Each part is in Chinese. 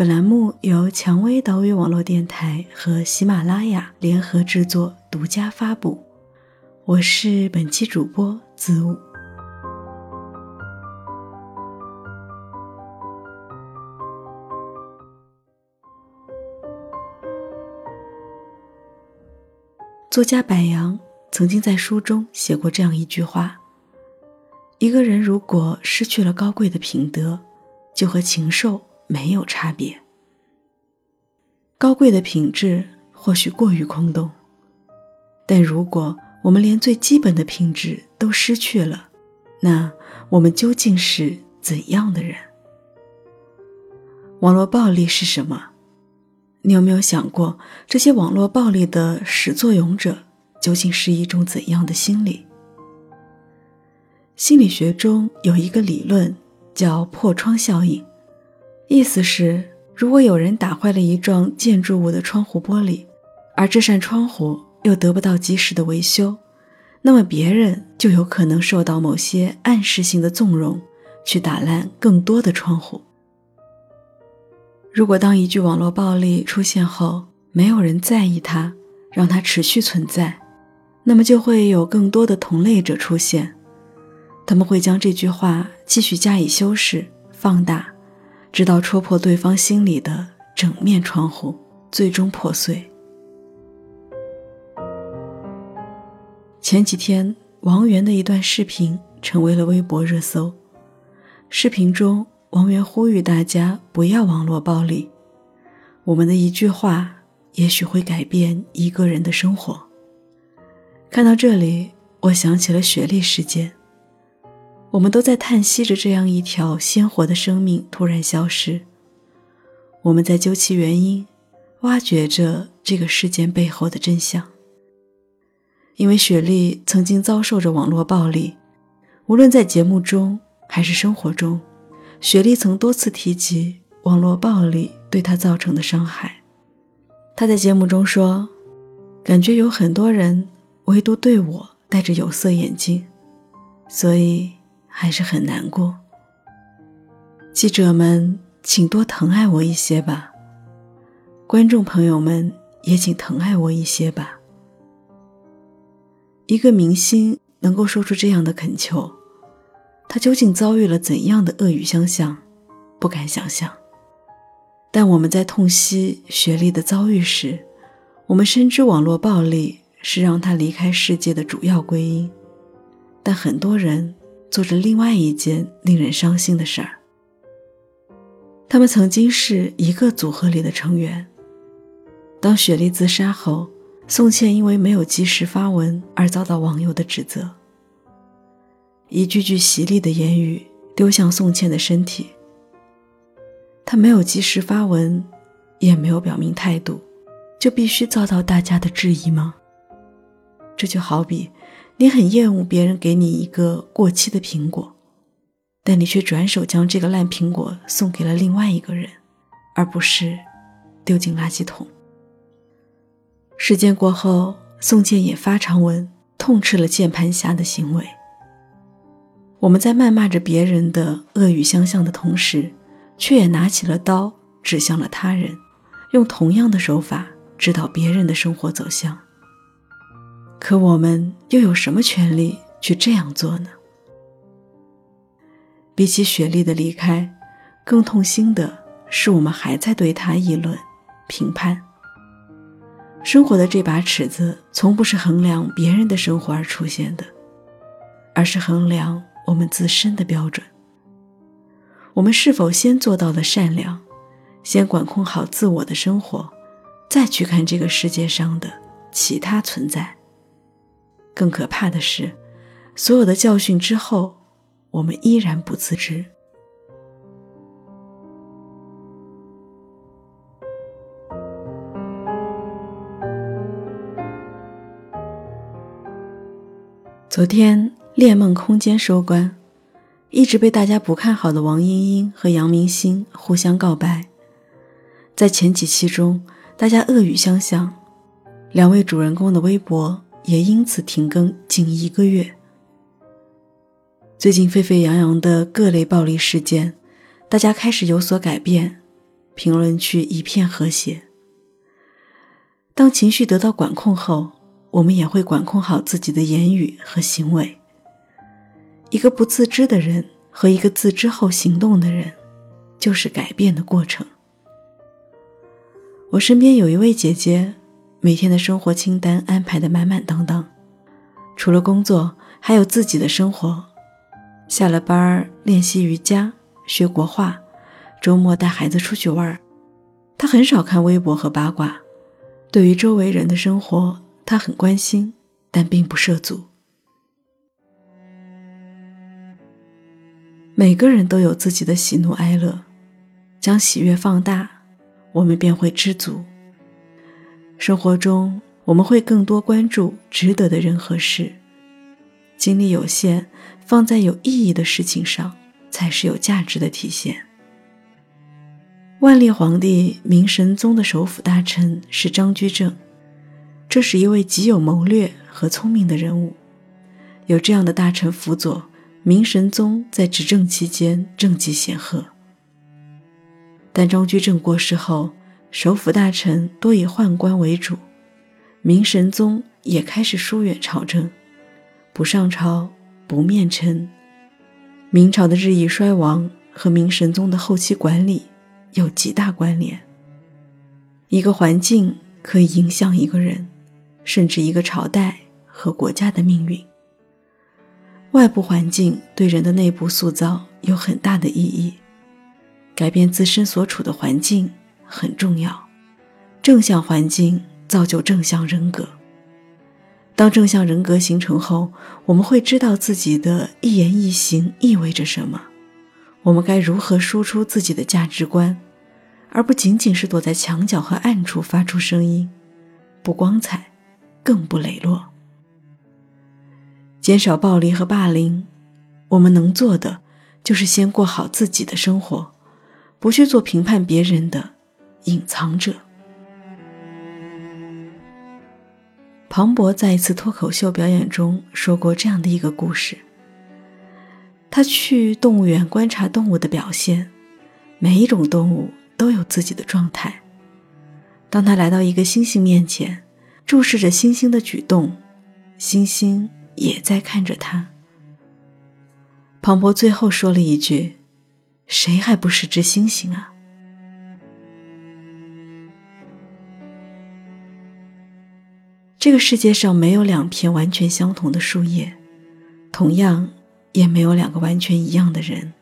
本栏目由蔷薇岛屿网络电台和喜马拉雅联合制作，独家发布。我是本期主播子午。作家柏杨曾经在书中写过这样一句话：一个人如果失去了高贵的品德，就和禽兽。没有差别。高贵的品质或许过于空洞，但如果我们连最基本的品质都失去了，那我们究竟是怎样的人？网络暴力是什么？你有没有想过，这些网络暴力的始作俑者究竟是一种怎样的心理？心理学中有一个理论叫破窗效应。意思是，如果有人打坏了一幢建筑物的窗户玻璃，而这扇窗户又得不到及时的维修，那么别人就有可能受到某些暗示性的纵容，去打烂更多的窗户。如果当一句网络暴力出现后，没有人在意它，让它持续存在，那么就会有更多的同类者出现，他们会将这句话继续加以修饰、放大。直到戳破对方心里的整面窗户，最终破碎。前几天，王源的一段视频成为了微博热搜。视频中，王源呼吁大家不要网络暴力。我们的一句话，也许会改变一个人的生活。看到这里，我想起了雪莉事件。我们都在叹息着这样一条鲜活的生命突然消失。我们在究其原因，挖掘着这个事件背后的真相。因为雪莉曾经遭受着网络暴力，无论在节目中还是生活中，雪莉曾多次提及网络暴力对她造成的伤害。她在节目中说：“感觉有很多人唯独对我戴着有色眼镜，所以。”还是很难过。记者们，请多疼爱我一些吧。观众朋友们，也请疼爱我一些吧。一个明星能够说出这样的恳求，他究竟遭遇了怎样的恶语相向，不敢想象。但我们在痛惜雪莉的遭遇时，我们深知网络暴力是让他离开世界的主要归因。但很多人。做着另外一件令人伤心的事儿。他们曾经是一个组合里的成员。当雪莉自杀后，宋茜因为没有及时发文而遭到网友的指责，一句句犀利的言语丢向宋茜的身体。他没有及时发文，也没有表明态度，就必须遭到大家的质疑吗？这就好比。你很厌恶别人给你一个过期的苹果，但你却转手将这个烂苹果送给了另外一个人，而不是丢进垃圾桶。事件过后，宋茜也发长文痛斥了键盘侠的行为。我们在谩骂着别人的恶语相向的同时，却也拿起了刀指向了他人，用同样的手法指导别人的生活走向。可我们又有什么权利去这样做呢？比起雪莉的离开，更痛心的是我们还在对她议论、评判。生活的这把尺子，从不是衡量别人的生活而出现的，而是衡量我们自身的标准。我们是否先做到了善良，先管控好自我的生活，再去看这个世界上的其他存在？更可怕的是，所有的教训之后，我们依然不自知。昨天恋梦空间收官，一直被大家不看好的王莺莺和杨明星互相告白。在前几期中，大家恶语相向，两位主人公的微博也因此停更近一个月。最近沸沸扬扬的各类暴力事件，大家开始有所改变，评论区一片和谐。当情绪得到管控后。我们也会管控好自己的言语和行为。一个不自知的人和一个自知后行动的人，就是改变的过程。我身边有一位姐姐，每天的生活清单安排的满满当当，除了工作，还有自己的生活。下了班练习瑜伽、学国画，周末带孩子出去玩。他很少看微博和八卦，对于周围人的生活。他很关心，但并不涉足。每个人都有自己的喜怒哀乐，将喜悦放大，我们便会知足。生活中，我们会更多关注值得的人和事，精力有限，放在有意义的事情上，才是有价值的体现。万历皇帝明神宗的首辅大臣是张居正。这是一位极有谋略和聪明的人物，有这样的大臣辅佐，明神宗在执政期间政绩显赫。但张居正过世后，首辅大臣多以宦官为主，明神宗也开始疏远朝政，不上朝，不面臣。明朝的日益衰亡和明神宗的后期管理有极大关联。一个环境可以影响一个人。甚至一个朝代和国家的命运。外部环境对人的内部塑造有很大的意义，改变自身所处的环境很重要。正向环境造就正向人格。当正向人格形成后，我们会知道自己的一言一行意味着什么，我们该如何输出自己的价值观，而不仅仅是躲在墙角和暗处发出声音，不光彩。更不磊落。减少暴力和霸凌，我们能做的就是先过好自己的生活，不去做评判别人的隐藏者。庞博在一次脱口秀表演中说过这样的一个故事：他去动物园观察动物的表现，每一种动物都有自己的状态。当他来到一个猩猩面前。注视着星星的举动，星星也在看着他。庞博最后说了一句：“谁还不是只星星啊？”这个世界上没有两片完全相同的树叶，同样也没有两个完全一样的人。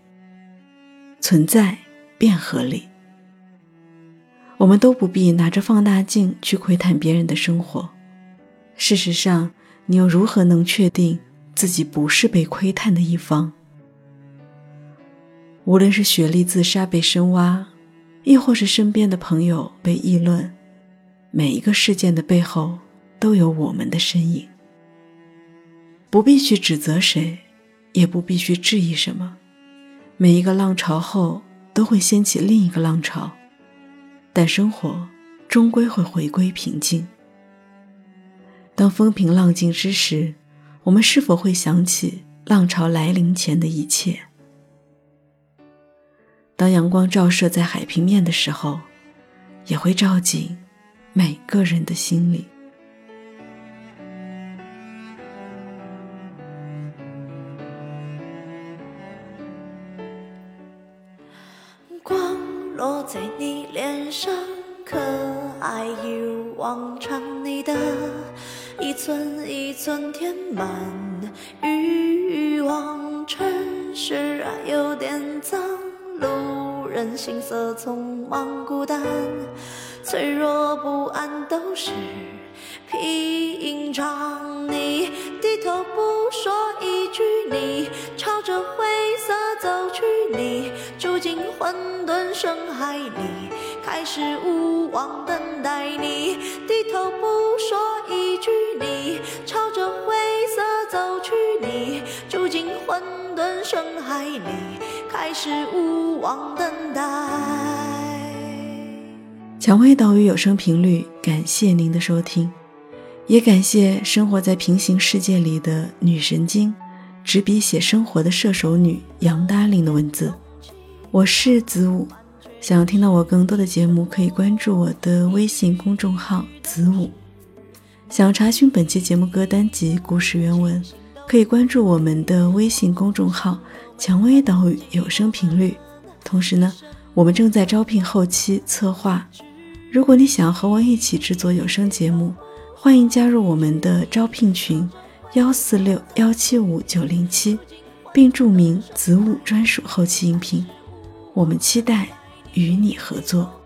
存在便合理。我们都不必拿着放大镜去窥探别人的生活。事实上，你又如何能确定自己不是被窥探的一方？无论是雪莉自杀被深挖，亦或是身边的朋友被议论，每一个事件的背后都有我们的身影。不必去指责谁，也不必去质疑什么。每一个浪潮后，都会掀起另一个浪潮。但生活终归会回归平静。当风平浪静之时，我们是否会想起浪潮来临前的一切？当阳光照射在海平面的时候，也会照进每个人的心里。落在你脸上，可爱一如往常。你的一寸一寸填满欲望，城市啊有点脏，路人行色匆忙孤单，脆弱不安都是平常。你低头不说一句，你朝着灰色走去，你住进混沌深海里，开始无望等待。你低头不说一句，你朝着灰色走去，你住进混沌深海里，开始无望等待。蔷薇岛屿有声频率，感谢您的收听。也感谢生活在平行世界里的女神经，执笔写生活的射手女杨达令的文字。我是子午，想要听到我更多的节目，可以关注我的微信公众号子午。想要查询本期节目歌单及故事原文，可以关注我们的微信公众号“蔷薇岛屿有声频率”。同时呢，我们正在招聘后期策划，如果你想和我一起制作有声节目。欢迎加入我们的招聘群：幺四六幺七五九零七，并注明“子午专属后期音频”。我们期待与你合作。